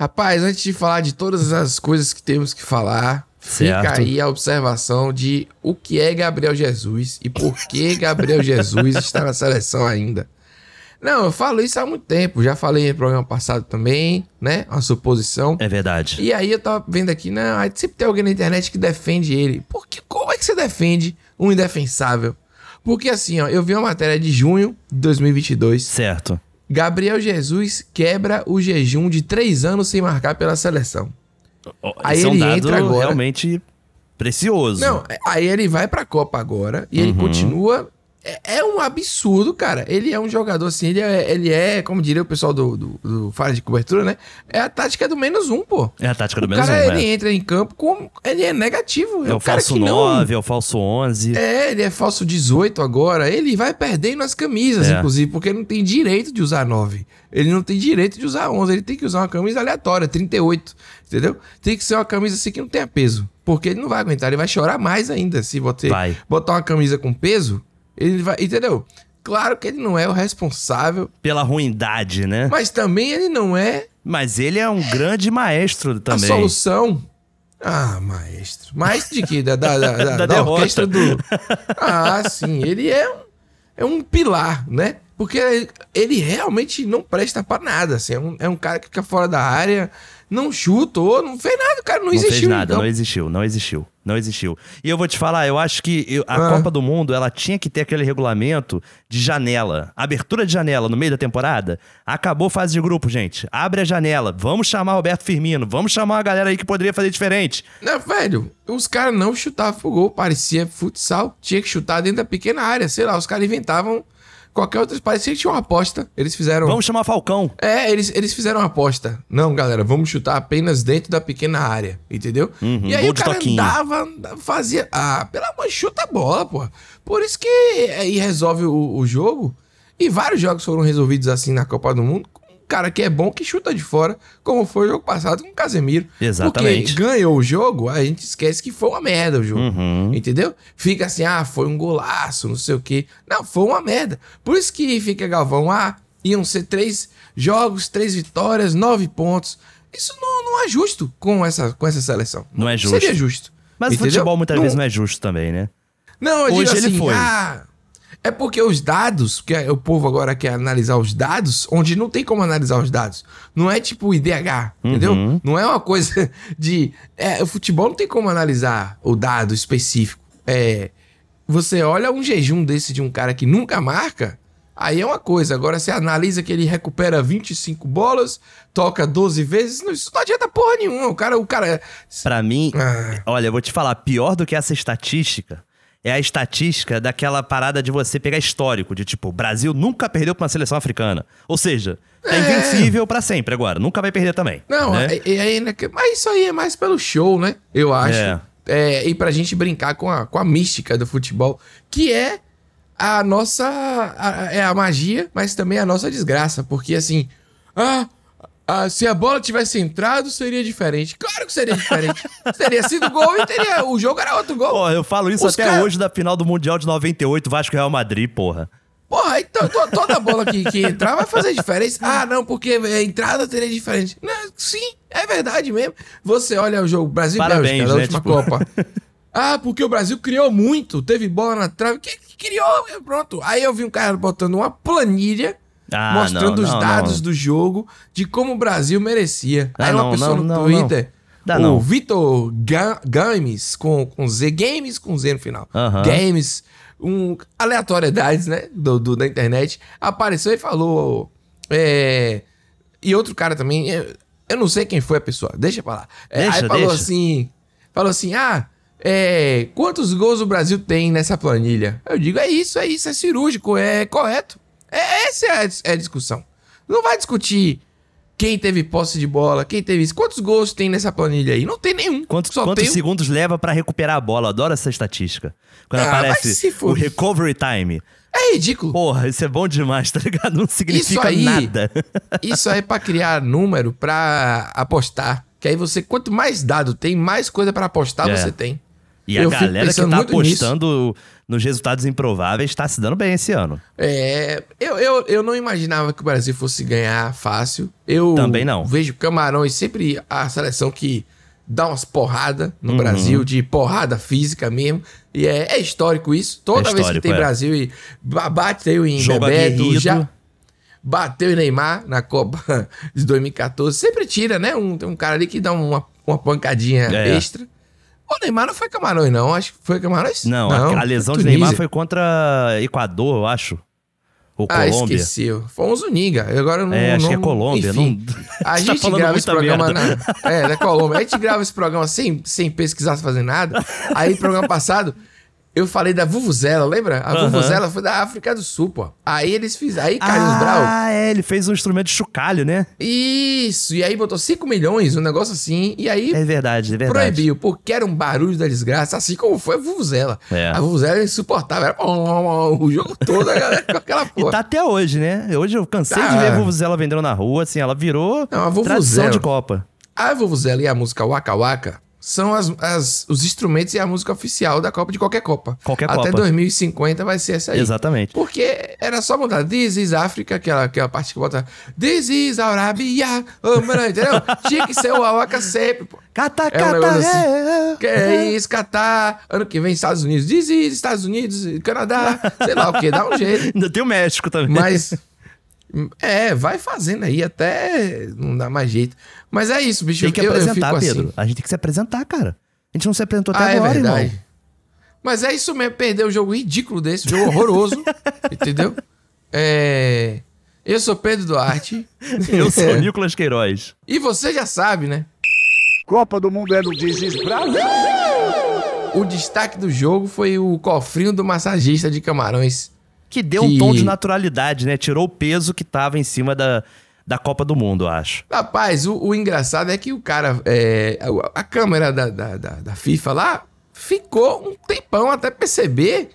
Rapaz, antes de falar de todas as coisas que temos que falar, Certo. fica aí a observação de o que é Gabriel Jesus e por que Gabriel Jesus está na seleção ainda. Não, eu falo isso há muito tempo, já falei no programa passado também, né? Uma suposição. É verdade. E aí eu tava vendo aqui, não, aí sempre tem alguém na internet que defende ele. Por que, como é que você defende um indefensável? Porque assim, ó, eu vi uma matéria de junho de 2022. Certo. Gabriel Jesus quebra o jejum de três anos sem marcar pela seleção. Ó, Aí é um ele dado entra agora. realmente precioso. Não, aí ele vai pra Copa agora e ele continua. É, é um absurdo, cara. Ele é um jogador assim, ele é, ele é como diria o pessoal do, do, do Fala de Cobertura, né? É a tática do menos um, pô. É a tática do o menos cara, um, ele é. entra em campo com. Ele é negativo. É o cara falso que não- 9, é o falso 11. É, ele é falso 18 agora. Ele vai perdendo as camisas, É. inclusive, porque ele não tem direito de usar 9. Ele não tem direito de usar 11. Ele tem que usar uma camisa aleatória, 38. Entendeu? Tem que ser uma camisa assim que não tenha peso. Porque ele não vai aguentar, ele vai chorar mais ainda se você Vai. botar uma camisa com peso. Ele vai. Entendeu? Claro que ele não é o responsável, Pela ruindade, né? mas também ele não é Mas ele é um grande maestro também. a solução. Ah, maestro. Maestro de quê? Da, da, da, da, Da da orquestra do. Ah, sim. Ele é um, é um pilar, né? Porque ele realmente não presta pra nada. Assim. É, um, é um cara que fica fora da área, não chutou, não fez nada. O cara não, Não existiu. fez nada, então. não existiu, não existiu, não existiu. E eu vou te falar, eu acho que eu- a Ah. Copa do Mundo, ela tinha que ter aquele regulamento de janela. Abertura de janela no meio da temporada. Acabou fase de grupo, gente. Abre a janela. Vamos chamar Roberto Firmino. Vamos chamar uma galera aí que poderia fazer diferente. Não, velho, os caras não chutavam pro gol, parecia futsal. Tinha que chutar dentro da pequena área, sei lá, os caras inventavam qualquer outra. Parecia que tinha uma aposta. Eles fizeram. Vamos chamar Falcão. É, eles, eles fizeram uma aposta. Não, galera, vamos chutar apenas dentro da pequena área, entendeu? Uhum, e aí o cara toquinho. dava, fazia. Ah, pelo amor de chuta a bola, pô. Por isso que aí resolve o, o jogo. E vários jogos foram resolvidos assim na Copa do Mundo. Cara que é bom que chuta de fora, como foi o jogo passado com o Casemiro. Exatamente. Porque ganhou o jogo, a gente esquece que foi uma merda o jogo. Uhum. Entendeu? Fica assim, ah, foi um golaço, não sei o quê. Não, foi uma merda. Por isso que fica Galvão, ah, iam ser três jogos, três vitórias, nove pontos. Isso não, não é justo com essa, com essa seleção. Não é justo. Seria justo. Mas Entendeu? futebol muitas Não- vezes não é justo também, né? Não, eu Hoje digo ele assim, foi. ah, é porque os dados, que o povo agora quer analisar os dados, onde não tem como analisar os dados. Não é tipo o IDH, entendeu? Uhum. Não é uma coisa de. É, o futebol não tem como analisar o dado específico. É. Você olha um jejum desse de um cara que nunca marca, aí é uma coisa. Agora você analisa que ele recupera 25 bolas, toca 12 vezes, isso não adianta porra nenhuma. O cara, o cara. Pra mim, Ah. olha, eu vou te falar, pior do que essa estatística é a estatística daquela parada de você pegar histórico, de tipo, o Brasil nunca perdeu pra uma seleção africana. Ou seja, tá É. invencível pra sempre agora, nunca vai perder também. Não, né? é- é que- mas isso aí é mais pelo show, né? Eu acho. É. É, e pra gente brincar com a, com a mística do futebol, que é a nossa. a- é a magia, mas também a nossa desgraça. Porque assim. Ah, ah, se a bola tivesse entrado, seria diferente. Claro que seria diferente. teria sido gol e teria. O jogo era outro gol. Pô, eu falo isso Os até cara- hoje da final do Mundial de 98, Vasco Real Madrid, porra. Porra, então to- toda bola que, que entrar vai fazer diferença. Ah, não, porque a entrada teria diferente. Não, sim, é verdade mesmo. Você olha o jogo Brasil Parabéns, Bélgica da né, última tipo- Copa. Ah, porque o Brasil criou muito, teve bola na trave. Que, que criou, pronto. Aí eu vi um cara botando uma planilha Ah, mostrando não, os não, dados não. do jogo de como o Brasil merecia. Ah, Aí uma pessoa no Twitter, Dá o não. Vitor Ga- Games, com, com Z, Games com Z no final. Games, um, aleatoriedades, né, do, do- da internet, apareceu e falou... é, e outro cara também, eu, eu não sei quem foi a pessoa, deixa pra lá. É, Deixa, aí falou deixa. assim, falou assim, ah... é, quantos gols o Brasil tem nessa planilha? Eu digo, é isso, é isso, é cirúrgico, é correto. É, essa é a, é a discussão. Não vai discutir quem teve posse de bola, quem teve isso. Quantos gols tem nessa planilha aí? Não tem nenhum. Quantos, Só quantos tem segundos leva pra recuperar a bola? Eu adoro essa estatística. Quando Ah, aparece se o recovery time. É ridículo. Porra, isso é bom demais, tá ligado? Não significa aí- nada. Isso aí é pra criar número pra apostar. Que aí você, quanto mais dado tem, mais coisa pra apostar É. você tem. E a Eu fico galera que tá muito nisso. Nos resultados improváveis, tá se dando bem esse ano. É, eu, eu, eu não imaginava que o Brasil fosse ganhar fácil. Eu Também não. vejo Camarões sempre a seleção que dá umas porradas no Uhum. Brasil, de porrada física mesmo. E é, é histórico isso. Toda É vez que tem é. Brasil e ba- bateu em Jogo Bebeto, aguerrido. já bateu em Neymar na Copa de 2014. Sempre tira, né? Um, tem um cara ali que dá uma, uma pancadinha É. extra. O Neymar não foi Camarões, não. Acho que foi Camarões? Não, a, a lesão de. Neymar foi contra Equador, eu acho. Ou Ah, Colômbia. esqueci. Foi um Zuniga. Agora não. É, acho que é não- Colômbia. Enfim, não... a tá gente falando grava esse programa na. É, da Colômbia. A gente grava esse programa sem, sem pesquisar, sem fazer nada. Aí, programa passado, eu falei da Vuvuzela, lembra? A Aham. Vuvuzela foi da África do Sul, pô. Aí eles fizeram. Aí Carlos Brau. Ah, é, ele fez um instrumento de chocalho, né? Isso. E aí botou 5 milhões, um negócio assim. E aí É verdade, é verdade. proibiu, porque era um barulho da desgraça, assim como foi a Vuvuzela. É. A Vuvuzela era insuportável. Era o jogo todo, a galera com aquela porra. E tá até hoje, né? Hoje eu cansei Tá. de ver a Vuvuzela vendendo na rua, assim, ela virou Não, a Vuvuzela- tradição de Copa. A Vuvuzela e a música Waka Waka são as, as- os instrumentos e a música oficial da Copa de qualquer Copa. Qualquer Até Copa. 2050 vai ser essa aí. Exatamente. Porque era só mudar This is Africa, aquela, aquela parte que bota This is Arabia, oh, mano, entendeu? Tinha que ser o Waka sempre, pô. Cata, É um cata, assim. é. Que é isso, Catar, ano que vem Estados Unidos, This is Estados Unidos, Canadá, sei lá o que, dá um jeito. Ainda tem o México também. Mas. É, vai fazendo aí até não dá mais jeito. Mas é isso, bicho. tem que eu, eu apresentar, fico Pedro. assim. A gente tem que se apresentar, cara. A gente não se apresentou até Ah, é agora, verdade. irmão. Mas é isso mesmo, perder um jogo ridículo desse, um jogo horroroso, entendeu? É. Eu sou Pedro Duarte. Eu sou o Nicolas Queiroz. E você já sabe, né? Copa do Mundo é no Dizes Brasil. O destaque do jogo foi o cofrinho do massagista de Camarões. Que deu um Que- tom de naturalidade, né? Tirou o peso que tava em cima da, da Copa do Mundo, eu acho. Rapaz, o, o engraçado é que o cara. é, a, a câmera da, da, da, da FIFA lá ficou um tempão até perceber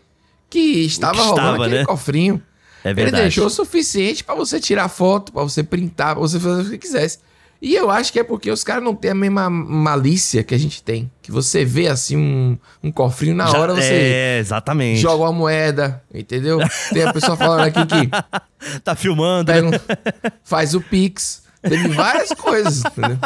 que estava estava, rolando aquele né? cofrinho. É Ele verdade. deixou o suficiente pra você tirar foto, pra você printar, pra você fazer o que quisesse. E eu acho que é porque os caras não têm a mesma malícia que a gente tem. Que você vê assim um, um cofrinho na Já- hora, você É, exatamente. joga uma moeda, entendeu? Tem a pessoa falando aqui que Tá filmando, pega né? um- faz o Pix. Teve várias coisas, entendeu?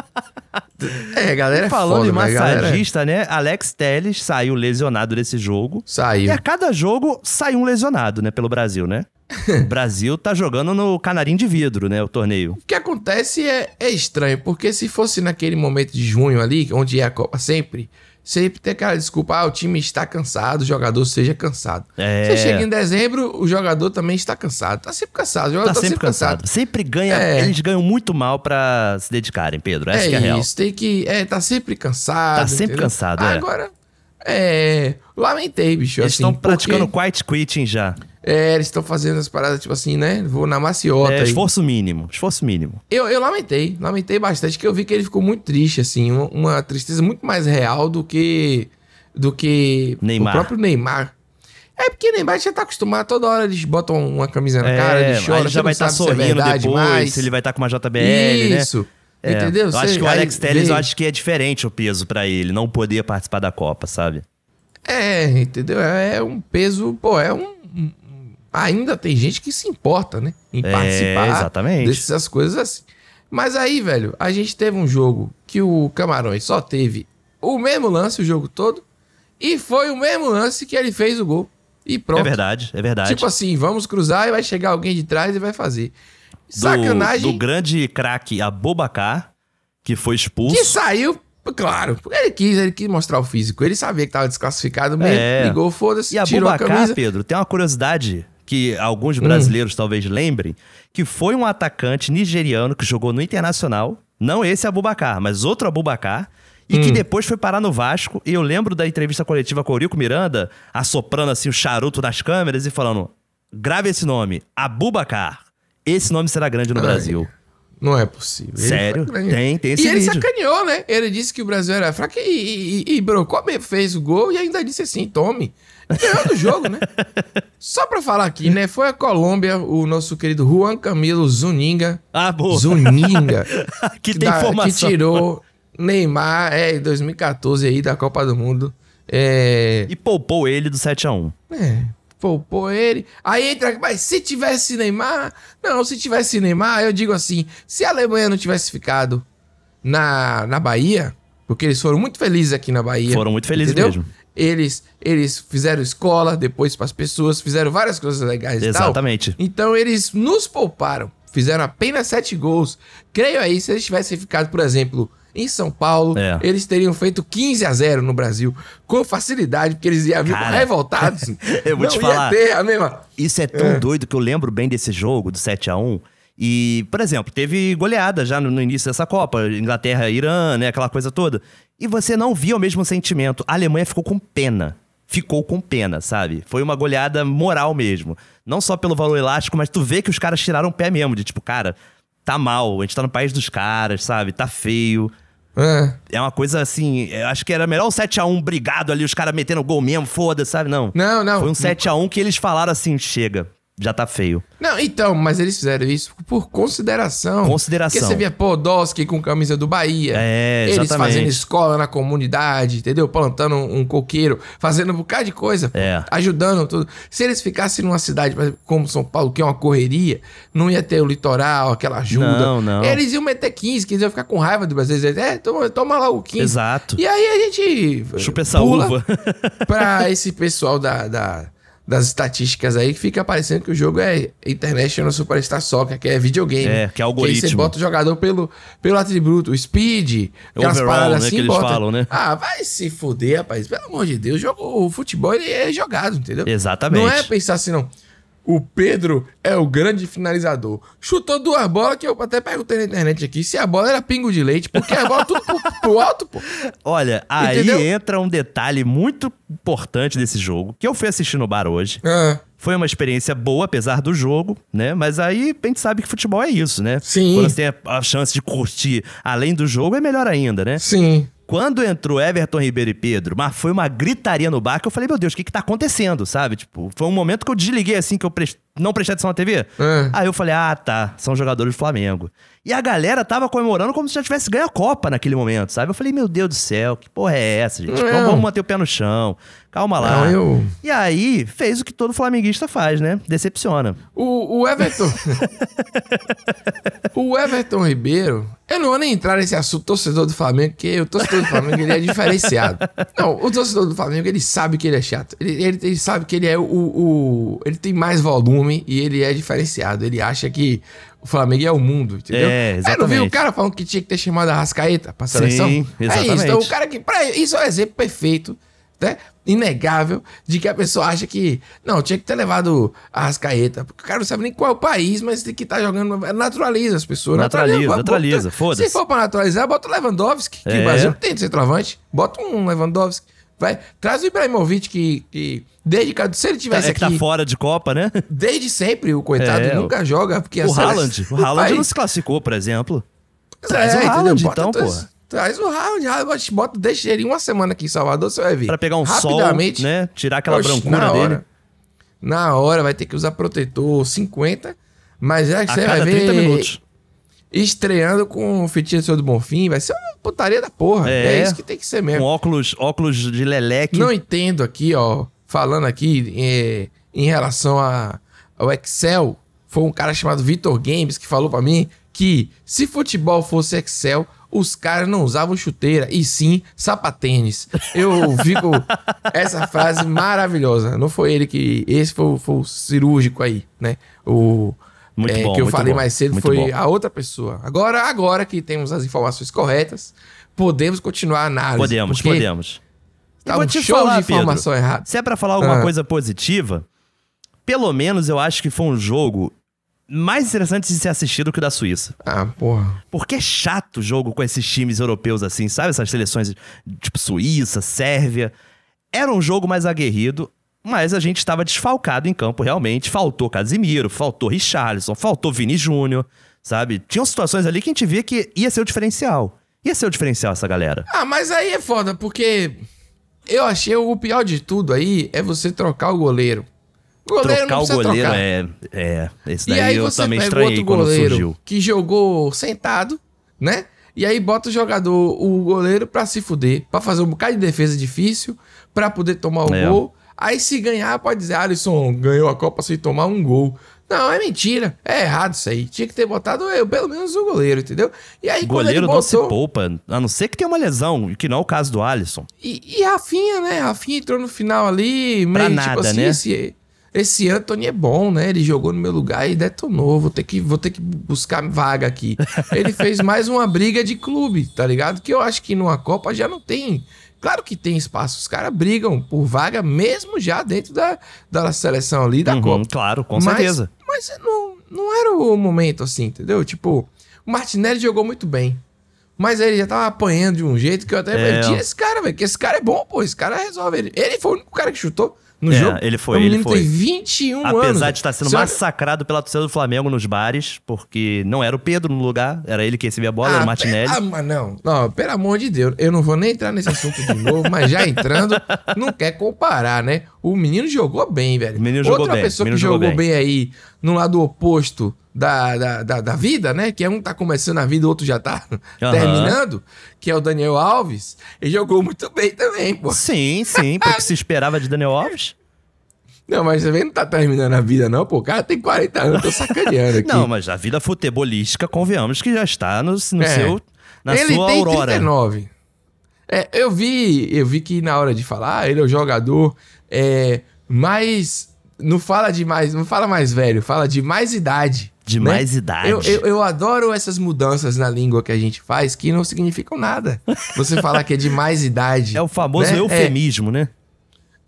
É, galera é Falando foda, a galera massagista, né? Alex Telles saiu lesionado desse jogo. E Saiu. a cada jogo sai um lesionado, né? Pelo Brasil, né? o Brasil tá jogando no canarinho de vidro, né? O torneio. O que acontece é, é estranho, porque se fosse naquele momento de junho ali, onde é a Copa sempre, sempre tem aquela desculpa, ah, o time está cansado, o jogador seja cansado. É. Você chega em dezembro, o jogador também está cansado. Tá sempre cansado, o jogador Tá sempre cansado. Sempre ganha. É. Eles ganham muito mal pra se dedicarem, Pedro. Essa É que é a real. isso, tem que. É, tá sempre cansado. Tá sempre entendeu? cansado, é. Agora, é. Lamentei, bicho. Eles assim, estão praticando porque, quiet quitting já. É, eles estão fazendo as paradas, tipo assim, né? Vou na maciota. É, aí. esforço mínimo. Esforço mínimo. Eu, eu lamentei, lamentei bastante, que eu vi que ele ficou muito triste, assim, uma, uma tristeza muito mais real do que do que Neymar. o próprio Neymar. É porque Neymar já tá acostumado, toda hora eles botam uma camisa na É, cara, ele aí chora, já vai estar se é sorrindo verdade depois, mais. ele vai estar com uma JBL, né? Isso, É, entendeu? Eu acho que o Alex Telles, vê- eu acho que é diferente o peso pra ele, não poder participar da Copa, sabe? É, entendeu? É um peso, pô, é um... um- Ainda tem gente que se importa, né? Em É, participar exatamente. dessas coisas assim. Mas aí, velho, a gente teve um jogo que o Camarões só teve o mesmo lance o jogo todo e foi o mesmo lance que ele fez o gol. E pronto. É verdade, é verdade. Tipo assim, vamos cruzar e vai chegar alguém de trás e vai fazer. Do, Sacanagem do grande craque Abobacar, que foi expulso. que saiu, claro, porque ele quis, ele quis mostrar o físico. Ele sabia que tava desclassificado mesmo, É. ligou, foda-se, E tirou a camisa. Hum. Pedro, tem uma curiosidade que alguns brasileiros talvez lembrem, que foi um atacante nigeriano que jogou no Internacional, não esse Abobacar, mas outro Abobacar, e Hum. que depois foi parar no Vasco. E eu lembro da entrevista coletiva com o Eurico Miranda, assoprando assim o charuto nas câmeras e falando: grave esse nome, Abubacar. Esse nome será grande no Ai, Brasil. Não é possível. Ele Sério? Tem, tem esse E ele vídeo. sacaneou, né? Ele disse que o Brasil era fraco e, e, e Brocó fez o gol e ainda disse assim: tome. Ganhou do jogo, né? Só pra falar aqui, né? Foi a Colômbia, o nosso querido Juan Camilo Zuninga. Ah, boa. Zuninga. que tem da- informação. Que tirou Neymar, é, em 2014 aí da Copa do Mundo. É, E poupou ele do 7x1. é, poupou ele. Aí entra, mas se tivesse Neymar. Não, se tivesse Neymar, eu digo assim: se a Alemanha não tivesse ficado na, na Bahia, porque eles foram muito felizes aqui na Bahia. Foram muito felizes entendeu? mesmo. Eles, eles fizeram escola depois para as pessoas, fizeram várias coisas legais. Exatamente. Então eles nos pouparam. Fizeram apenas sete gols. Creio aí, se eles tivessem ficado, por exemplo, em São Paulo, É. eles teriam feito 15 a 0 no Brasil. Com facilidade, porque eles iam vir Cara, revoltados. eu vou Não te falar. a mesma. Isso é tão doido que eu lembro bem desse jogo, do 7x1. E, por exemplo, teve goleada já no, no início dessa Copa, Inglaterra, Irã, né, aquela coisa toda. E você não via o mesmo sentimento. A Alemanha ficou com pena. Ficou com pena, sabe? Foi uma goleada moral mesmo. Não só pelo valor elástico, mas tu vê que os caras tiraram o pé mesmo. De tipo, cara, tá mal, a gente tá no país dos caras, sabe? Tá feio. É. É uma coisa assim, eu acho que era melhor um 7x1 brigado ali, os caras metendo gol mesmo, foda-se, sabe? Não. Não, não. Foi um 7x1 que eles falaram assim: chega, já tá feio. Não, então, mas eles fizeram isso por consideração. Consideração. Porque você via Podolski com camisa do Bahia. É, Eles exatamente. fazendo escola na comunidade, entendeu? Plantando um, coqueiro, fazendo um bocado de coisa. É. Ajudando tudo. Se eles ficassem numa cidade como São Paulo, que é uma correria, não ia ter o litoral, aquela ajuda. Não, não. Eles iam meter 15, que eles iam ficar com raiva do Brasil. Eles é, toma, toma lá o 15. Exato. E aí a gente. Chupa essa uva. pra esse pessoal da, da- das estatísticas aí que fica parecendo que o jogo é International Superstar Soccer, que é videogame. É, que é algoritmo. aí você bota o jogador pelo, pelo atributo, o speed, aquelas Overall, paradas né, assim, que eles bota. falam, né? Ah, vai se fuder, rapaz. Pelo amor de Deus, o, jogo, o futebol ele é jogado, entendeu? Exatamente. Não é pensar assim, não. O Pedro é o grande finalizador. Chutou duas bolas que eu até perguntei na internet aqui se a bola era pingo de leite, porque a bola tudo pro, pro alto, pô. Olha, aí Entendeu? entra um detalhe muito importante desse jogo, que eu fui assistir no bar hoje. Ah, Foi uma experiência boa, apesar do jogo, né? Mas aí a gente sabe que futebol é isso, né? Sim. Quando você tem a chance de curtir além do jogo, é melhor ainda, né? sim. Quando entrou Everton Ribeiro e Pedro, mas foi uma gritaria no bar que eu falei, meu Deus, o que que tá acontecendo, sabe? Tipo, foi um momento que eu desliguei assim, que eu pres- não prestei atenção na TV. É. Aí eu falei, ah, tá, são jogadores do Flamengo. E a galera tava comemorando como se já tivesse ganho a Copa naquele momento, sabe? Eu falei, meu Deus do céu, que porra é essa, gente? Não. Vamos, vamos manter o pé no chão. Calma lá. Não, eu- E aí, fez o que todo flamenguista faz, né? Decepciona. O, o Everton. o Everton Ribeiro. Eu não vou nem entrar nesse assunto torcedor do Flamengo, porque o torcedor do Flamengo ele é diferenciado. Não, o torcedor do Flamengo ele sabe que ele é chato. Ele, ele, ele sabe que ele é o, o. Ele tem mais volume e ele é diferenciado. Ele acha que o Flamengo é o mundo, entendeu? É, Aí não viu exatamente. o cara falando que tinha que ter chamado a Rascaeta pra seleção? Sim, É isso. exatamente. Então, o cara que. Pra, isso é um exemplo perfeito né? Inegável de que a pessoa acha que. Não, tinha que ter levado a Rascaeta. Porque o cara não sabe nem qual é o país, mas tem que estar jogando. Naturaliza as pessoas. Naturaliza, bota- naturaliza, foda-se. Se for pra naturalizar, bota o Lewandowski. Que É. o Brasil não tem centroavante. Bota um Lewandowski. Vai, traz o Ibrahimovic, que, que desde se ele tivesse É que tá aqui, fora de Copa, né? desde sempre, o coitado É, nunca joga. Porque O Haaland. O Haaland não se classificou, por exemplo. Traz o entendeu? Haaland, então, porra. Traz o Haaland, Haaland, bota, deixa ele uma semana aqui em Salvador, você vai ver. Pra pegar um sol, né? Tirar aquela Oxe, brancura na dele. hora. Na hora vai ter que usar protetor 50, mas já que A você vai cada 30 ver minutos. Estreando com o fitinho do seu do Bonfim, vai ser uma putaria da porra. É, É. isso que tem que ser Com mesmo. óculos, óculos de leleque. Não entendo aqui, ó, falando aqui é, em relação a, ao Excel, foi um cara chamado Vitor Games que falou pra mim que se futebol fosse Excel, os caras não usavam chuteira, e sim sapatênis. Eu fico essa frase maravilhosa. Não foi ele que. Esse foi, foi o cirúrgico aí, né? O. Muito é, bom, que eu falei bom, mais cedo foi bom. a outra pessoa. Agora, agora que temos as informações corretas, podemos continuar a análise. Podemos, podemos. Tá um te show falar, de informação Pedro, errada. Se é pra falar alguma Ah. coisa positiva, pelo menos eu acho que foi um jogo mais interessante de ser assistido que o da Suíça. Ah, porra. Porque é chato o jogo com esses times europeus assim, sabe? Essas seleções tipo Suíça, Sérvia. Era um jogo mais aguerrido, mas a gente estava desfalcado em campo realmente. Faltou Casimiro, faltou Richarlison, faltou Vini Júnior, sabe? Tinham situações ali que a gente via que ia ser o diferencial. Ia ser o diferencial essa galera. Ah, mas aí é foda, porque eu achei o pior de tudo aí é você trocar o goleiro. O goleiro Trocar o goleiro trocar. é. É. Esse E daí aí eu você também estranhei outro quando goleiro surgiu. que jogou sentado, né? E aí bota o jogador, o goleiro, pra se fuder, pra fazer um bocado de defesa difícil, pra poder tomar o É. gol. Aí se ganhar, pode dizer, Alisson ganhou a Copa sem tomar um gol. Não, é mentira. É errado isso aí. Tinha que ter botado eu, pelo menos o goleiro, entendeu? E aí Goleiro não se botou- poupa, a não ser que tenha uma lesão, que não é o caso do Alisson. E, e Rafinha, né? Rafinha entrou no final ali, meio Pra tipo nada, assim, né? esse, esse Anthony é bom, né? Ele jogou no meu lugar e detonou. Vou ter que, vou ter que buscar vaga aqui. Ele fez mais uma briga de clube, tá ligado? Que eu acho que numa Copa já não tem. Claro que tem espaço. Os caras brigam por vaga mesmo já dentro da, da seleção ali da Uhum, Copa. claro, com Mas- certeza. Mas não, não era o momento assim, entendeu? Tipo, o Martinelli jogou muito bem. Mas ele já tava apanhando de um jeito que eu até É. tira esse cara, velho, que esse cara é bom, pô, esse cara resolve. Ele, ele foi o único cara que chutou no É, jogo. ele foi, O ele menino foi. tem 21 anos. Apesar de estar sendo massacrado pela torcida do Flamengo nos bares, porque não era o Pedro no lugar, era ele que recebia a bola, era o Martinelli. pe- Ah, mas não, não, pelo amor de Deus, eu não vou nem entrar nesse assunto de novo, mas já entrando, não quer comparar, né? O menino jogou bem, velho. O menino jogou Outra bem, pessoa que jogou jogou bem. aí, no lado oposto da, da, da, da vida, né? Que é um tá começando a vida, o outro já tá terminando, que é o Daniel Alves, ele jogou muito bem também, pô. Sim, sim, porque se esperava de Daniel Alves. Não, mas você vê, não tá terminando a vida, não, pô. O cara tem 40 anos, tô sacaneando aqui. Não, mas a vida futebolística, convenhamos que já está no, no É. seu, na ele sua tem aurora. 39. É, eu vi, eu vi que na hora de falar, ele é o jogador é, mais. Não fala de mais, não fala mais velho, fala de mais idade. De né? mais idade. Eu, eu, eu adoro essas mudanças na língua que a gente faz que não significam nada. Você falar que é de mais idade. É o famoso né? eufemismo, né?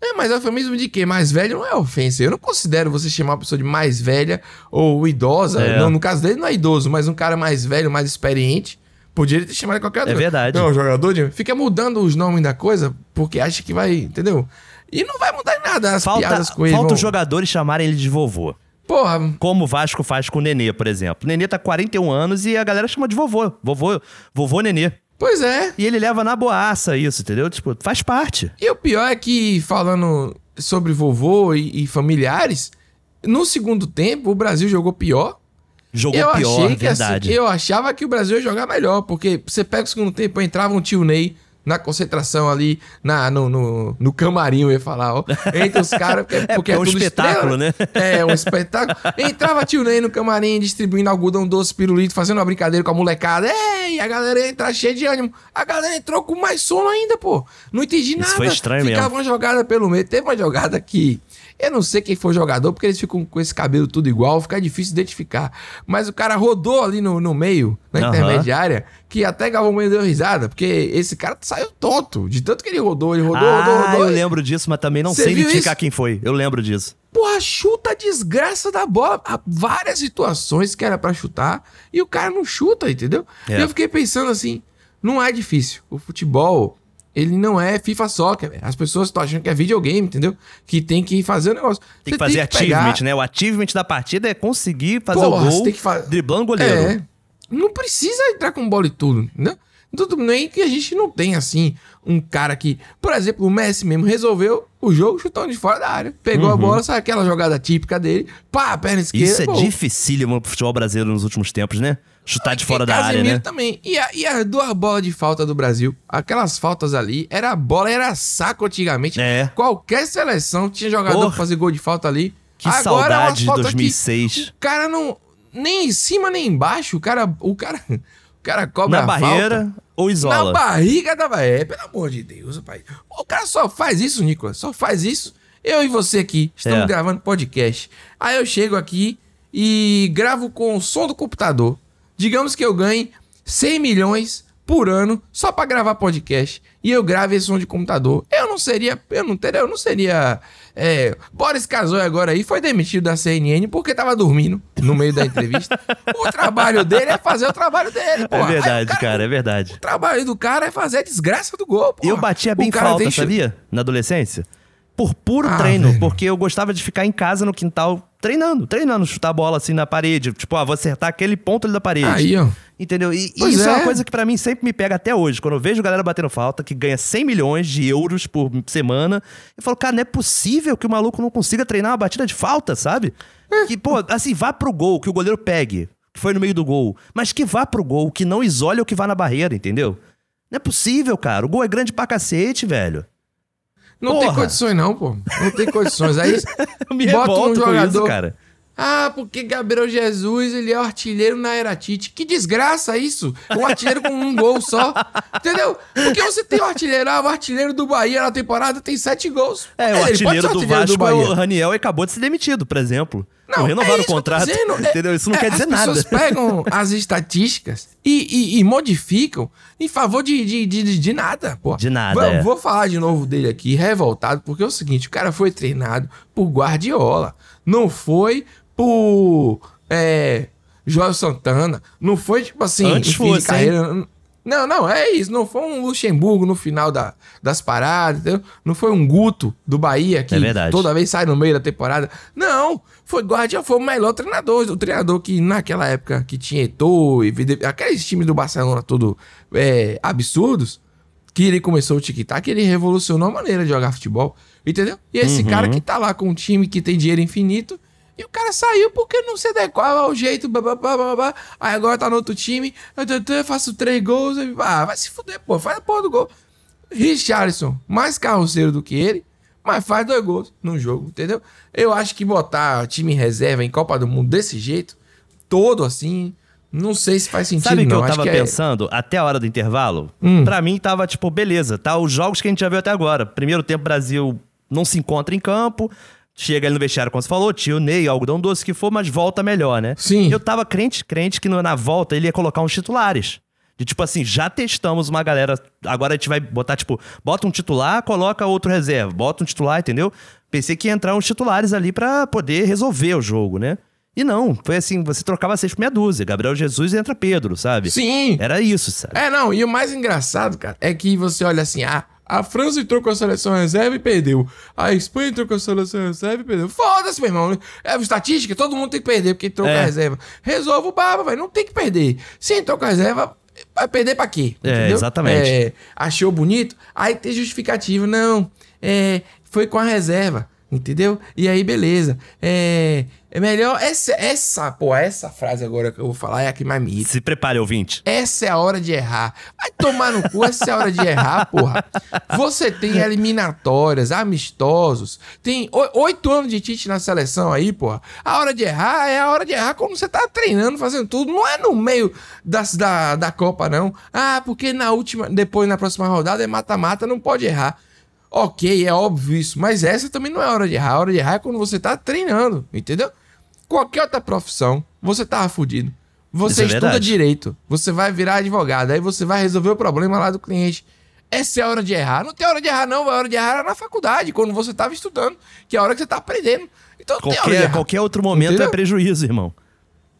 É, mas eufemismo de quê? Mais velho não é ofensa. Eu não considero você chamar uma pessoa de mais velha ou idosa. É. Não, no caso dele não é idoso, mas um cara mais velho, mais experiente. Podia ter chamado de qualquer outro. É verdade. Não, jogador de... Fica mudando os nomes da coisa porque acha que vai, entendeu? E não vai mudar em nada as Falta, piadas com ele. falta os jogadores chamarem ele de vovô. Porra, Como o Vasco faz com o Nenê, por exemplo. O Nenê tá 41 anos e a galera chama de vovô. Vovô, vovô Nenê. pois é. E ele leva na boaça isso, entendeu? Tipo, faz parte. E o pior é que, falando sobre vovô e, e familiares, no segundo tempo o Brasil jogou pior. Jogou eu pior, achei que verdade. assim, eu achava que o Brasil ia jogar melhor, porque você pega o segundo tempo, entrava um tio Ney na concentração ali, na, no, no, no camarim, eu ia falar, ó, entre os caras, porque, É, porque é um espetáculo, estrela, É, um espetáculo. Entrava tio Ney no camarim, distribuindo algodão doce, pirulito, fazendo uma brincadeira com a molecada. Ei, a galera ia entrar cheia de ânimo. A galera entrou com mais sono ainda, pô. Não entendi nada. foi estranho Ficava mesmo. uma jogada pelo meio. Teve uma jogada que... Eu não sei quem foi o jogador, porque eles ficam com esse cabelo tudo igual, fica difícil identificar. Mas o cara rodou ali no, no meio, na Aham. intermediária, que até Galvão Bueno deu risada, porque esse cara saiu tonto, de tanto que ele rodou, ele rodou, rodou, ah, rodou. eu lembro disso, mas também não Você sei identificar isso? quem foi. Eu lembro disso. Porra, chuta a desgraça da bola. Há várias situações que era pra chutar e o cara não chuta, entendeu? É. E eu fiquei pensando assim, não é difícil. O futebol, ele não é FIFA Soccer. As pessoas estão achando que é videogame, entendeu? Que tem que fazer o negócio. Tem que fazer pegar- achievement, né? O achievement da partida é conseguir fazer Porra, o gol tem que fa- driblando o goleiro. É. Não precisa entrar com bola e tudo, entendeu? Tudo nem que a gente não tem, assim, um cara que... Por exemplo, o Messi mesmo resolveu o jogo chutando de fora da área. Pegou a bola, sabe aquela jogada típica dele. Pá, perna esquerda. Uhum. Isso é gol. dificílimo pro futebol brasileiro nos últimos tempos, né? Chutar de fora da área, Casemiro né? também. E, a, e as duas bolas de falta do Brasil, aquelas faltas ali, era bola, era saco antigamente. É. Qualquer seleção tinha jogador Porra. pra fazer gol de falta ali. Que Agora, é saudade de faltas que 2006. O cara não... Nem em cima, nem embaixo. O cara... O cara, o cara cobra Na a barreira falta. ou Na isola? barriga da É, pelo amor de Deus, pai. O cara só faz isso, Nicolas. Só faz isso. Eu e você aqui estamos É. gravando podcast. Aí eu chego aqui e gravo com o som do computador. Digamos que eu ganhe 100 milhões por ano só pra gravar podcast. E eu gravo esse som de computador. Eu não seria. Eu não teria. Eu não seria. É, Boris Casoy agora aí foi demitido da CNN porque tava dormindo no meio da entrevista. o trabalho dele é fazer o trabalho dele, pô. É verdade, cara, é verdade. o trabalho do cara é fazer a desgraça do gol, pô. Eu batia bem cara falta, chu- sabia? Na adolescência. Por puro Ah, treino, velho. porque eu gostava de ficar em casa no quintal treinando, treinando, chutar a bola assim na parede. Tipo, ah, vou acertar aquele ponto ali da parede. Aí, ó. Entendeu? E, e isso é. uma é. coisa que pra mim sempre me pega até hoje. Quando eu vejo galera batendo falta, que ganha 100 milhões de euros por semana, eu falo, cara, não é possível que o maluco não consiga treinar uma batida de falta, sabe? É. Que, pô, assim, vá pro gol, que o goleiro pegue. que foi no meio do gol, mas que vá pro gol, que não isole o que vá na barreira, entendeu? Não é possível, cara. O gol é grande pra cacete, velho. Não tem Porra. condições, não, pô. Não tem condições. Aí bota um jogador. isso, cara. Ah, porque Gabriel Jesus, ele é o artilheiro na era Tite. Que desgraça isso! Um artilheiro com um gol só. Entendeu? Porque você tem o artilheiro, ah, o artilheiro do Bahia na temporada tem sete gols. É, o artilheiro ser do artilheiro Vasco é Bahia. o Raniel e acabou de ser demitido, por exemplo. Não, renovaram é o contrato. dizendo. É- entendeu? Isso não é, quer dizer as nada. pessoas pegam as estatísticas e, e- e modificam em favor de, de, de, de nada, pô. De nada, Vou, é. vou falar de novo dele aqui, revoltado, porque é o seguinte, o cara foi treinado por Guardiola, não foi por é, Joel Santana, não foi tipo assim, Antes fim de fosse, carreira. Não, não, é isso. Não foi um Luxemburgo no final da, das paradas, entendeu? Não foi um Guto do Bahia que É toda vez sai no meio da temporada. Não, foi Guardiola, foi o melhor treinador. O treinador que naquela época que tinha Eto'o e aqueles times do Barcelona todo é, absurdos, que ele começou o tic-tac, ele revolucionou a maneira de jogar futebol, entendeu? E esse Uhum. cara que tá lá com um time que tem dinheiro infinito, e o cara saiu porque não se adequava ao jeito, babá, babá, babá. aí agora tá no outro time, eu, faço três gols, ah, vai se fuder, pô, faz a porra do gol. Richarlison, mais carroceiro do que ele, mas faz dois gols no jogo, entendeu? Eu acho que botar time reserva em Copa do Mundo desse jeito, todo assim, não sei se faz sentido Sabe o que eu tava que é- pensando até a hora do intervalo? Hum. Pra mim tava tipo, beleza, tá os jogos que a gente já viu até agora. Primeiro tempo, Brasil não se encontra em campo. Chega ali no vestiário, como você falou, tio Ney, algodão doce que for, mas volta melhor, né? Sim. Eu tava crente, crente que na volta ele ia colocar uns titulares. De tipo assim, já testamos uma galera. Agora a gente vai botar, tipo, bota um titular, coloca outro reserva. Bota um titular, entendeu? Pensei que ia entrar uns titulares ali pra poder resolver o jogo, né? E não, foi assim, você trocava seis por meia dúzia. Gabriel Jesus entra Pedro, sabe? Sim. Era isso, sabe? É, não, e o mais engraçado, cara, é que você olha assim, ah, a França entrou com a seleção reserva e perdeu. A Espanha entrou com a seleção reserva e perdeu. Foda-se, meu irmão. É estatística, todo mundo tem que perder porque entrou com É. a reserva. Resolva o baba, velho. Não tem que perder. Se entrou com a reserva, vai perder pra quê? É, exatamente. É, achou bonito? Aí tem justificativo. Não, é, foi com a reserva. Entendeu? E aí, beleza. É, é melhor. Essa, essa, pô, essa frase agora que eu vou falar é a que mais me irrita. Se prepare, ouvinte. Essa é a hora de errar. Vai tomar no cu, essa é a hora de errar, porra. Você tem eliminatórias, amistosos, tem oito anos de Tite na seleção aí, porra. A hora de errar é a hora de errar quando você tá treinando, fazendo tudo. Não é no meio das, da, da Copa, não. Ah, porque na última, depois na próxima rodada é mata-mata, não pode errar. Ok, é óbvio isso, mas essa também não é a hora de errar. A hora de errar é quando você tá treinando, entendeu? Qualquer outra profissão, você tava fudido. Você Isso é estuda verdade. direito, você vai virar advogado, aí você vai resolver o problema lá do cliente. Essa é a hora de errar. Não tem hora de errar, não. A hora de errar era na faculdade, quando você tava estudando, que é a hora que você tá aprendendo. Então Qualquer, qualquer outro momento Entendeu? é prejuízo, irmão.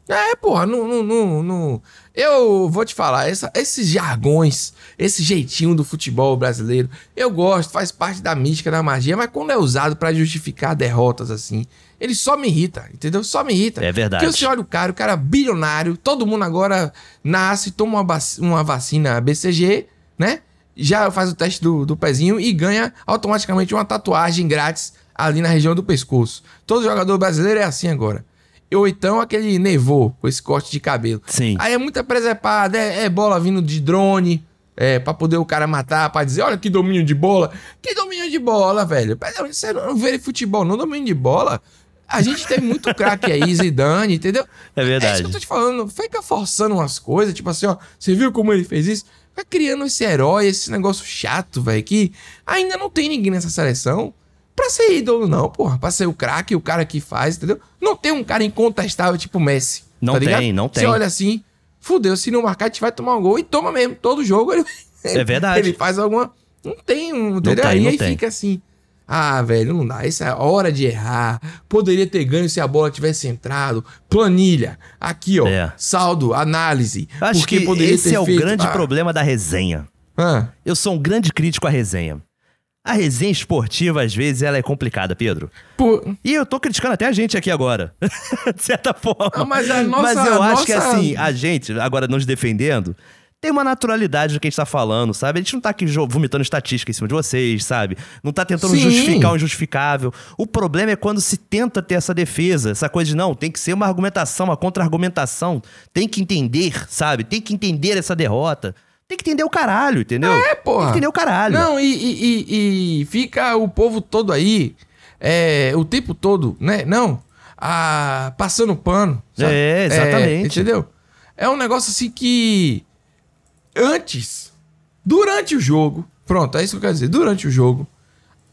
É, porra, não, não, não, não- Eu vou te falar, essa- esses jargões, esse jeitinho do futebol brasileiro, eu gosto, faz parte da mística, da magia, mas quando é usado pra justificar derrotas assim, ele só me irrita, entendeu? Só me irrita. É verdade. Porque você olha o cara, o cara é bilionário, todo mundo agora nasce, toma uma, uma vacina BCG, né? Já faz o teste do, do pezinho e ganha automaticamente uma tatuagem grátis ali na região do pescoço. Todo jogador brasileiro é assim agora. Ou então aquele nevô com esse corte de cabelo. Sim. Aí é muita presepada, é, é bola vindo de drone, é, pra poder o cara matar, pra dizer, olha que domínio de bola. Que domínio de bola, velho? Pera, Você não vê futebol, não domínio de bola. A gente tem muito craque aí, Zidane, entendeu? É verdade. É isso que eu tô te falando. Fica forçando umas coisas, tipo assim, ó. Você viu como ele fez isso? Fica criando esse herói, esse negócio chato, velho, que ainda não tem ninguém nessa seleção pra ser ídolo, não, porra. Pra ser o craque, o cara que faz, entendeu? Não tem um cara incontestável tipo Messi. Não tá ligado? tem, não Você tem. olha assim, fudeu, se não marcar, a gente vai tomar um gol e toma mesmo. Todo jogo ele. É verdade. Ele faz alguma. Não tem um. Entendeu? tem, aí não aí tem. fica assim. Ah, velho, não dá. Essa é a hora de errar. Poderia ter ganho se a bola tivesse entrado. Planilha. Aqui, ó. É. Saldo, análise. Acho porque que poderia esse é o feito- grande Ah, problema da resenha. ah. Eu sou um grande crítico à resenha. A resenha esportiva, às vezes, ela é complicada, Pedro. Pô, E eu tô criticando até a gente aqui agora. de certa forma. Ah, mas a nossa- Mas eu acho que assim, a gente, agora nos defendendo, tem uma naturalidade do que a gente tá falando, sabe? A gente não tá aqui vomitando estatística em cima de vocês, sabe? Não tá tentando Sim. justificar o injustificável. O problema é quando se tenta ter essa defesa, essa coisa de não, tem que ser uma argumentação, uma contra-argumentação. Tem que entender, sabe? Tem que entender essa derrota. Tem que entender o caralho, entendeu? É, porra. Tem que entender o caralho. Não, e, e- e- e fica o povo todo aí, é, o tempo todo, né? Não, ah, passando pano. sabe? É, exatamente. entendeu? É um negócio assim que antes, durante o jogo, pronto, é isso que eu quero dizer, durante o jogo,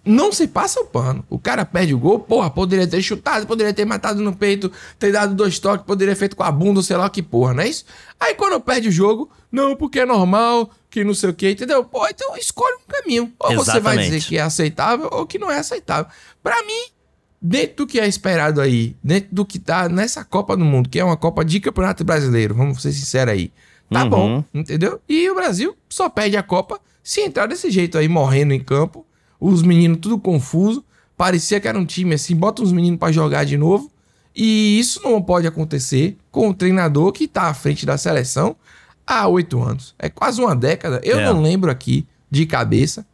não se passa o pano. O cara perde o gol, porra, poderia ter chutado, poderia ter matado no peito, ter dado dois toques, poderia ter feito com a bunda, sei lá que porra, não é isso? Aí quando perde o jogo, não, porque é normal, que não sei o que, entendeu? Pô, então escolhe um caminho. Ou você vai Exatamente. dizer que é aceitável ou que não é aceitável. Pra mim, dentro do que é esperado aí, dentro do que tá nessa Copa do Mundo, que é uma Copa de Campeonato Brasileiro, vamos ser sinceros aí, tá Uhum. bom, entendeu? E o Brasil só perde a Copa se entrar desse jeito aí, morrendo em campo, os meninos tudo confuso, parecia que era um time assim, bota os meninos pra jogar de novo, e isso não pode acontecer com o treinador que tá à frente da seleção há oito anos. É quase uma década. Eu É. não lembro aqui de cabeça.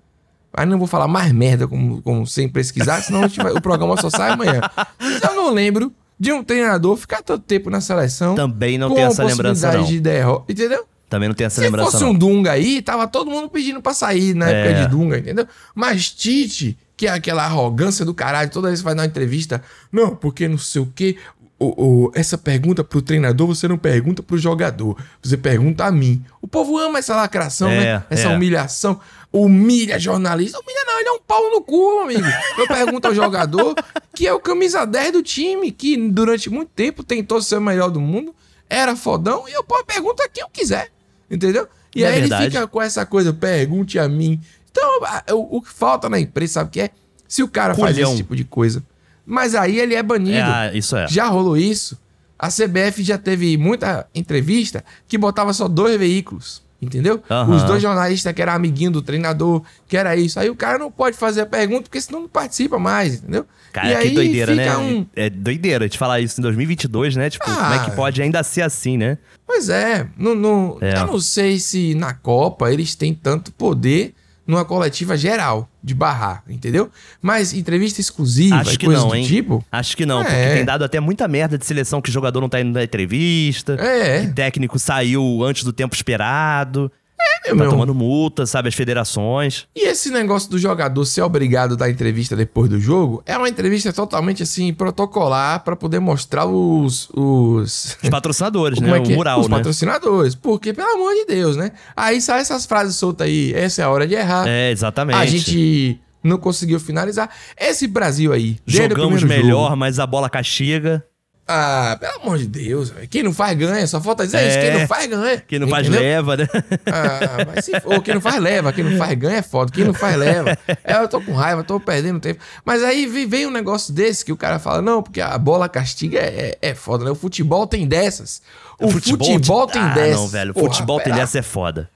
Mas não vou falar mais merda como, como sem pesquisar, senão vai- o programa só sai amanhã. Mas eu não lembro de um treinador ficar tanto tempo na seleção. Também não tem essa lembrança, não. de derrota, entendeu? Também não tem essa Se lembrança, fosse não. um Dunga aí, tava todo mundo pedindo pra sair na época É. de Dunga, entendeu? Mas Tite, que é aquela arrogância do caralho, toda vez que vai dar uma entrevista, não, porque não sei o quê. o- o- essa pergunta pro treinador, você não pergunta pro jogador, você pergunta a mim. O povo ama essa lacração, É, né? Essa é. humilhação. Humilha jornalista. Humilha não, ele é um pau no cu, amigo. Eu pergunto ao jogador, que é o camisa 10 do time, que durante muito tempo tentou ser o melhor do mundo, era fodão, e eu pô, pergunto a quem eu quiser. Entendeu? E É aí verdade. ele fica com essa coisa, pergunte a mim. Então, o, o que falta na imprensa, sabe o que é? Se o cara faz Culhão. esse tipo de coisa. Mas aí ele é banido. É, ah, isso é. Já rolou isso. A CBF já teve muita entrevista que botava só dois veículos. Entendeu? Aham. Os dois jornalistas que era amiguinho do treinador, que era isso. Aí o cara não pode fazer a pergunta porque senão não participa mais, entendeu? Cara, e que aí doideira, né? um- É doideira de falar isso em 2022, né? Tipo, como é que Ah. pode ainda ser assim, né? Pois é, não, não- É. eu não sei se na Copa eles têm tanto poder numa coletiva geral de barrar, entendeu? Mas entrevista exclusiva Acho que não, hein? tipo. Acho que não, É. porque tem dado até muita merda de seleção que o jogador não tá indo na entrevista. É. Que técnico saiu antes do tempo esperado. É, Tá meu. tomando multa, sabe? As federações. E esse negócio do jogador ser obrigado a dar entrevista depois do jogo é uma entrevista totalmente assim protocolar pra poder mostrar os os Os patrocinadores, né? é o é? mural, os né? patrocinadores, porque pelo amor de Deus, né? Aí sai essas frases soltas aí, essa é a hora de errar. É, exatamente. A gente não conseguiu finalizar. Esse Brasil aí, o Jogamos melhor, jogo- mas a bola castiga. Ah, pelo amor de Deus, velho. Quem não faz ganha, só falta dizer isso. É. Quem não faz ganha. Quem não faz Entendeu? leva, né? Ah, mas se for, quem não faz leva, quem não faz ganha é foda, quem não faz leva. É, eu tô com raiva, tô perdendo tempo. Mas aí vem- um negócio desse que o cara fala, não, porque a bola castiga é, é, é foda, né? O futebol tem dessas. O futebol, tem ah, dessas. não, velho. O Porra, futebol tem pera- dessa é foda.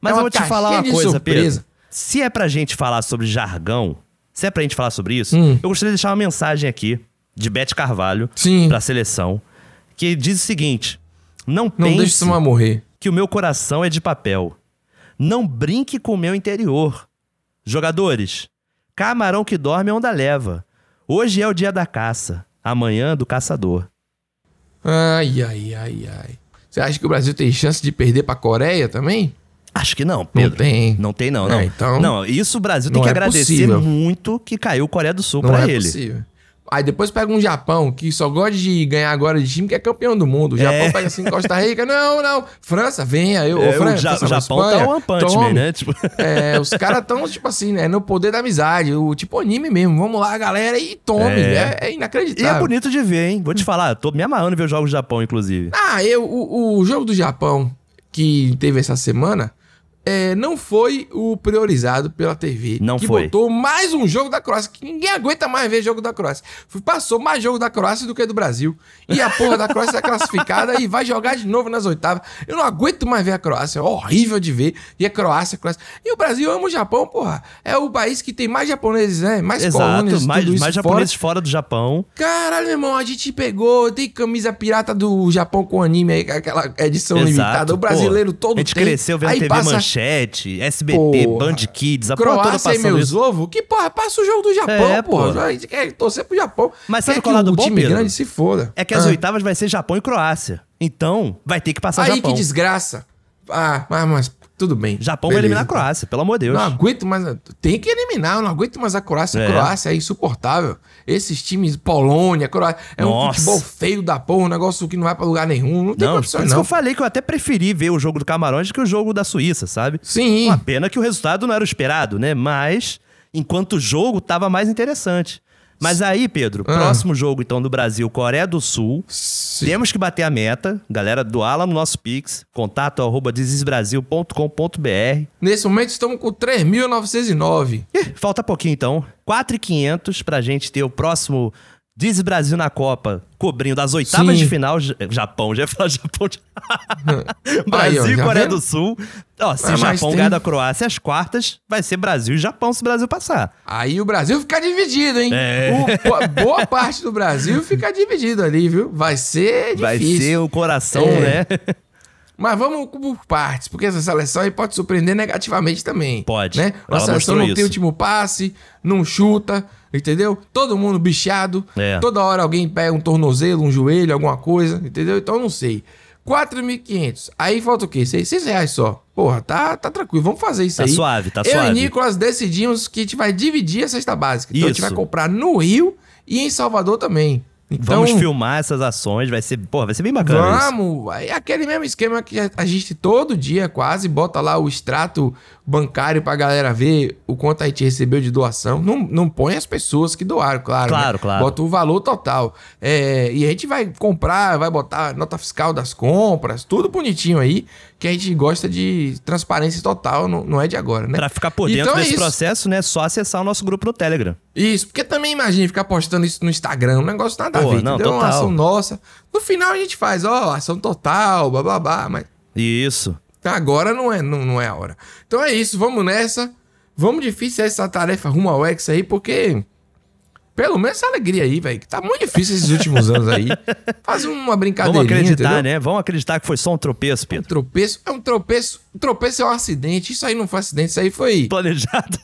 Mas É eu vou te falar uma coisa, surpresa. Pedro. Se é pra gente falar sobre jargão, se é pra gente falar sobre isso, Hum. eu gostaria de deixar uma mensagem aqui de Bete Carvalho Sim. pra seleção, que diz o seguinte: Não Não pense que o meu coração é de papel. Não brinque com o meu interior. Jogadores, camarão que dorme onda leva. Hoje é o dia da caça, amanhã do caçador. Ai, ai, ai, ai. Você acha que o Brasil tem chance de perder pra Coreia também? Acho que não, Pedro. Não tem. Não tem, não, não. É, então- Não, isso o Brasil tem Não que é agradecer possível. muito que caiu Coreia do Sul Não pra é ele. possível. Aí depois pega um Japão que só gosta de ganhar agora de time que é campeão do mundo. O Japão É. pega assim Costa Rica, não, não. França, venha. Eu, É, ô, o França, Ja- França, Japão Espanha, tá One Punch. Man, né? Tipo, É, os caras tão, tipo assim, né, no poder da amizade, o tipo anime mesmo. Vamos lá, galera, e tome. É. É, é e inacreditável. é bonito de ver, hein? Vou te falar, tô me amarrando ver os jogos do Japão, inclusive. Ah, eu, o, o jogo do Japão que teve essa semana, é, não foi o priorizado pela TV. Não que foi. botou mais um jogo da Croácia, que ninguém aguenta mais ver jogo da Croácia. Passou mais jogo da Croácia do que do Brasil. E a porra da Croácia é classificada e vai jogar de novo nas oitavas. Eu não aguento mais ver a Croácia. É horrível de ver. E a Croácia, a Croácia. E o Brasil ama o Japão, porra. É o país que tem mais japoneses, né? Mais Exato, colônias, mais, mais fora. japoneses fora do Japão. Caralho, meu irmão, a gente pegou, tem camisa pirata do Japão com anime aí, aquela edição Exato, limitada. O brasileiro todo A gente tem. cresceu vendo aí TV passa Manchete, SBT, Porra. Band Kids, a porra toda Croácia e passando meus isso. ovos? Que porra, passa o jogo do Japão, É, porra. pô. A gente quer torcer pro Japão. Mas sabe Quer qual é o que lado o bom, time Pedro? grande se foda. É que as Ah. oitavas vai ser Japão e Croácia. Então, vai ter que passar Aí Japão. que desgraça. Ah, mas, mas tudo bem. Japão vai Beleza, eliminar a. Croácia, pelo amor de Deus. Não aguento mais. Tem que eliminar, eu não aguento mais a Croácia. É. A Croácia é insuportável. Esses times, Polônia, Croácia. É um Nossa. futebol feio da porra, um negócio que não vai pra lugar nenhum. Não tem Não, por condições, isso que eu falei que eu até preferi ver o jogo do Camarões que o jogo da Suíça, sabe? Sim. Uma pena que o resultado não era o esperado, né? Mas, enquanto o jogo tava mais interessante. Mas aí, Pedro, Ah. próximo jogo, então, do Brasil, Coreia do Sul. Sim. Temos que bater a meta. Galera, doar lá no nosso Pix, contato arroba desisbrasil.com.br. Nesse momento estamos com 3.909. Ih, Falta pouquinho, então. 4,500 pra gente ter o próximo Diz Brasil na Copa, cobrindo as oitavas Sim. de final. Japão, já ia falar Japão. Brasil e Coreia do Sul. Ó, se mas Japão ganhar da Croácia, as quartas vai ser Brasil e Japão se o Brasil passar. Aí o Brasil fica dividido, hein? É. O- bo- boa parte do Brasil fica dividido ali, viu? Vai ser difícil. Vai ser o coração, É. né? Mas vamos por partes, porque essa seleção aí pode surpreender negativamente também. Pode. Né? A Ela seleção não isso. tem último passe, não chuta, entendeu? Todo mundo bichado. É. Toda hora alguém pega um tornozelo, um joelho, alguma coisa, entendeu? Então eu não sei. 4.500. Aí falta o quê? 600 reais só. Porra, tá, tá tranquilo. Vamos fazer isso Tá aí. suave, tá Eu suave. e Nicolas decidimos que a gente vai dividir a cesta básica. Então a gente Isso. vai comprar no Rio e em Salvador também. Então, Vamos filmar essas ações, vai ser, porra, vai ser bem bacana isso. Vamos! É aquele mesmo esquema que a gente todo dia quase bota lá o extrato bancário pra galera ver o quanto a gente recebeu de doação. Não, não põe as pessoas que doaram, claro. Claro, né? claro. Bota o valor total. É, e a gente vai comprar, vai botar nota fiscal das compras, tudo bonitinho aí, que a gente gosta de transparência total, não, não é de agora, né? Pra ficar por dentro Então é desse isso. processo, né? Só acessar o nosso grupo no Telegram. Isso, porque também imagine ficar postando isso no Instagram, um negócio nada Pô, a ver, não, entendeu? Uma total. ação nossa. No final a gente faz, ó, ação total, bababá, mas Isso. Agora não é, não, não é a hora. Então é isso, vamos nessa. Vamos difícil essa tarefa rumo ao X aí, porque pelo menos essa alegria aí, velho, que tá muito difícil esses últimos anos aí. Faz uma brincadeirinha, Vamos acreditar, entendeu? né? Vamos acreditar que foi só um tropeço, Um Pedro. tropeço, é um tropeço, um tropeço é um acidente, isso aí não foi acidente, isso aí foi... Planejado.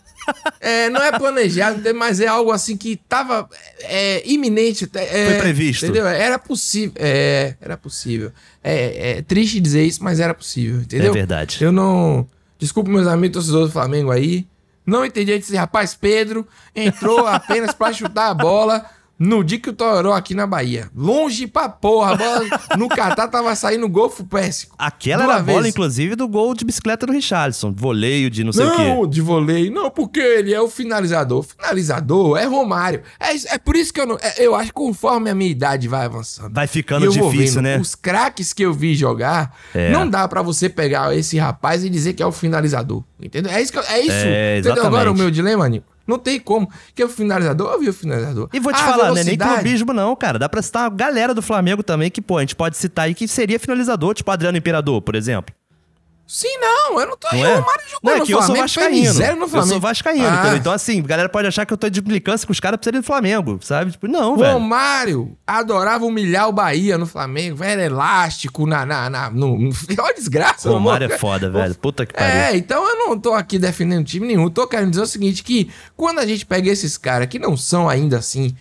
É, não é planejado, mas é algo assim que tava é, iminente. é, Foi previsto. Entendeu? Era possível. É, era possível. É, é triste dizer isso, mas era possível, entendeu? É verdade. Eu não. Desculpa meus amigos torcedores do Flamengo aí. Não entendi esse rapaz Pedro entrou apenas pra chutar a bola no dia que o Toró aqui na Bahia. Longe pra porra. A bola no Catar tava saindo golfo péssimo. Aquela Duas era a bola, vezes. inclusive, do gol de bicicleta do Richarlison. Voleio de não sei o quê. Não, de voleio. Não, porque ele é o finalizador. Finalizador é Romário. É, é por isso que eu não. é- eu acho que conforme a minha idade vai avançando. Vai ficando difícil, vendo né? Os craques que eu vi jogar, É. não dá pra você pegar esse rapaz e dizer que é o finalizador. Entendeu? É isso. Que é isso. É, entendeu agora o meu dilema, Nico? Não tem como. Que é o finalizador, eu vi o finalizador. E vou te Ah, falar, não é nem velocidade. clubismo, não, cara. Dá pra citar uma galera do Flamengo também que, pô, a gente pode citar aí que seria finalizador, tipo Adriano Imperador, por exemplo. Sim, não. Eu não tô. Não o é? Romário jogou Não, é no que eu sou Flamengo, vascaíno. no Eu Flamengo. sou vascaíno, Ah. entendeu? Então, assim, a galera pode achar que eu tô de implicância com os caras por serem do Flamengo, sabe? Tipo, não, O velho. Romário adorava humilhar o Bahia no Flamengo, era elástico na. na, na no, Olha desgraça, O Romário amor. é foda, velho. Puta que pariu. É, então eu não tô aqui defendendo time nenhum. Tô querendo dizer o seguinte: que quando a gente pega esses caras que não são ainda assim.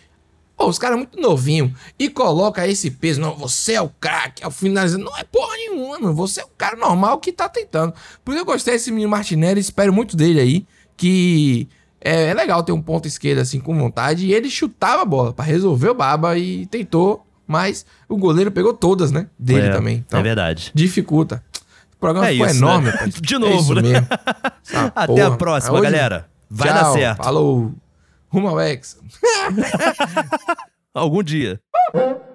Pô, os caras muito novinhos e coloca esse peso, não, você é o craque, é o finalizador. Não é porra nenhuma, mano. Você é um cara normal que tá tentando. Por isso eu gostei desse menino Martinelli, espero muito dele aí. Que é, é legal ter um ponto esquerdo assim com vontade. E ele chutava a bola pra resolver o baba e tentou, mas o goleiro pegou todas, né? Dele É, também. Então, é verdade. dificulta. O programa É ficou isso, enorme, né? De É novo, isso né? Até porra. a próxima, Hoje- galera. Vai Tchau, dar certo. Falou. Rumo ao ex. Algum dia.